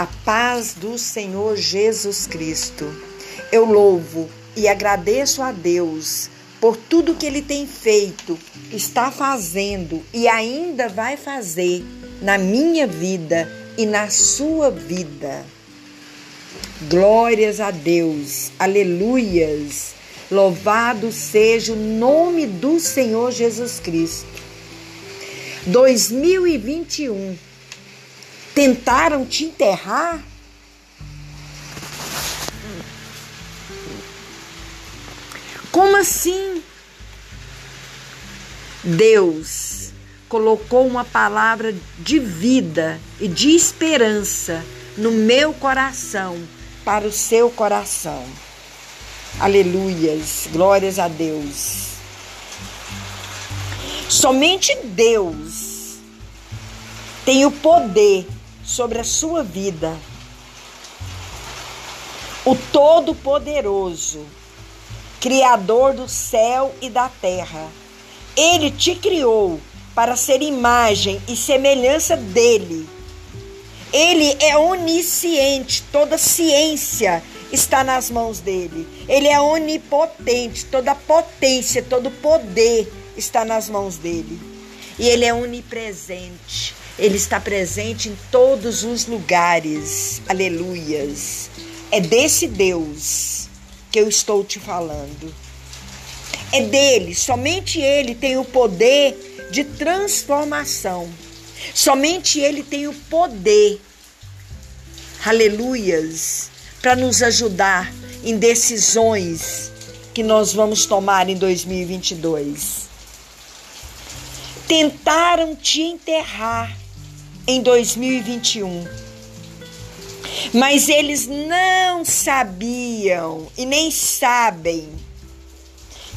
A paz do Senhor Jesus Cristo. Eu louvo e agradeço a Deus por tudo que Ele tem feito, está fazendo e ainda vai fazer na minha vida e na sua vida. Glórias a Deus, aleluias. Louvado seja o nome do Senhor Jesus Cristo. 2021. Tentaram te enterrar? Como assim? Deus colocou uma palavra de vida e de esperança no meu coração para o seu coração. Aleluias, glórias a Deus. Somente Deus tem o poder sobre a sua vida. O Todo-Poderoso, Criador do céu e da terra. Ele te criou para ser imagem e semelhança dele. Ele é onisciente, toda ciência está nas mãos dele. Ele é onipotente, toda potência, todo poder está nas mãos dele. E ele é onipresente. Ele está presente em todos os lugares. Aleluias. É desse Deus que eu estou te falando. É dele, somente ele tem o poder de transformação. Somente ele tem o poder. Aleluias para nos ajudar em decisões que nós vamos tomar em 2022. Tentaram te enterrar em 2021, mas eles não sabiam e nem sabem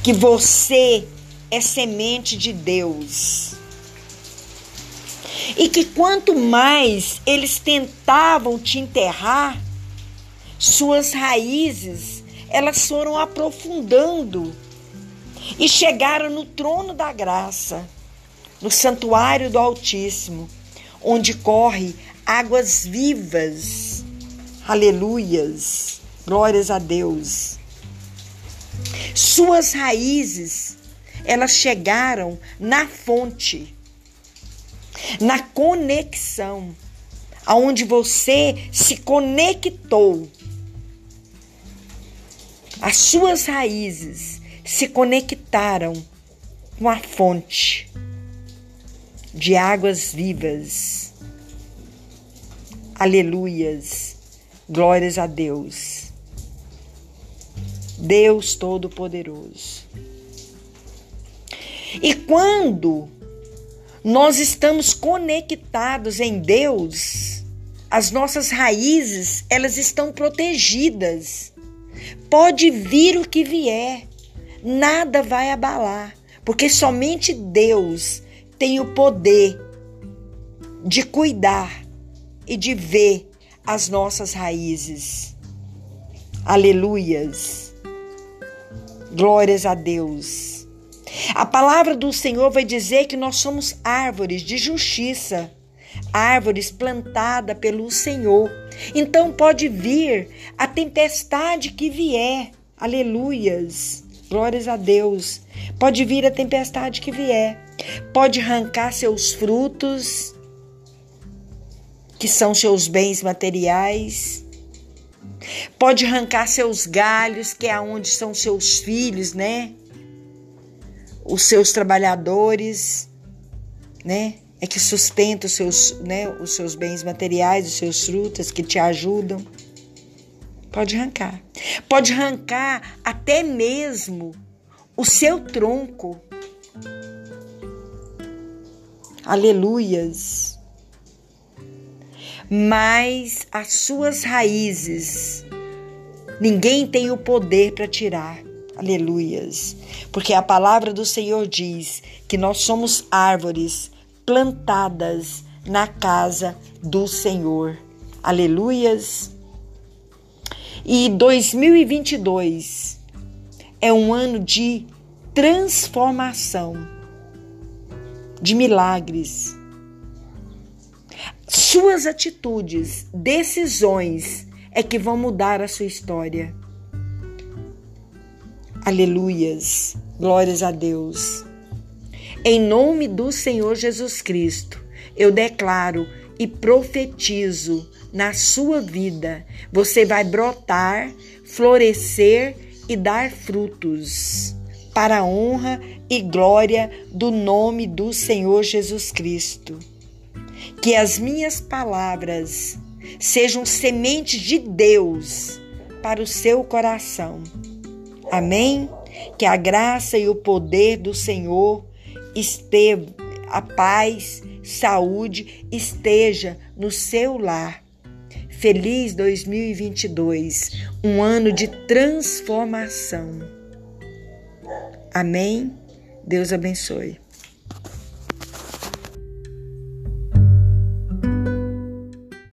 que você é semente de Deus. E que quanto mais eles tentavam te enterrar, suas raízes, elas foram aprofundando e chegaram no trono da graça, no santuário do Altíssimo, onde corre águas vivas. Aleluias. Glórias a Deus. Suas raízes, elas chegaram na fonte, na conexão, aonde você se conectou as suas raízes se conectaram com a fonte de águas vivas. Aleluias. Glórias a Deus. Deus Todo-Poderoso. E quando nós estamos conectados em Deus, as nossas raízes, elas estão protegidas Pode vir o que vier, nada vai abalar, porque somente Deus tem o poder de cuidar e de ver as nossas raízes. Aleluias. Glórias a Deus. A palavra do Senhor vai dizer que nós somos árvores de justiça árvores plantada pelo Senhor. Então pode vir a tempestade que vier. Aleluias. Glórias a Deus. Pode vir a tempestade que vier. Pode arrancar seus frutos, que são seus bens materiais. Pode arrancar seus galhos, que é onde são seus filhos, né? Os seus trabalhadores, né? é que sustenta os seus, né, os seus bens materiais, os seus frutas que te ajudam. Pode arrancar. Pode arrancar até mesmo o seu tronco. Aleluias. Mas as suas raízes, ninguém tem o poder para tirar. Aleluias. Porque a palavra do Senhor diz que nós somos árvores plantadas na casa do Senhor. Aleluias. E 2022 é um ano de transformação, de milagres. Suas atitudes, decisões é que vão mudar a sua história. Aleluias. Glórias a Deus. Em nome do Senhor Jesus Cristo, eu declaro e profetizo na sua vida. Você vai brotar, florescer e dar frutos para a honra e glória do nome do Senhor Jesus Cristo. Que as minhas palavras sejam sementes de Deus para o seu coração. Amém? Que a graça e o poder do Senhor esteja, a paz, saúde esteja no seu lar. Feliz 2022, um ano de transformação. Amém? Deus abençoe.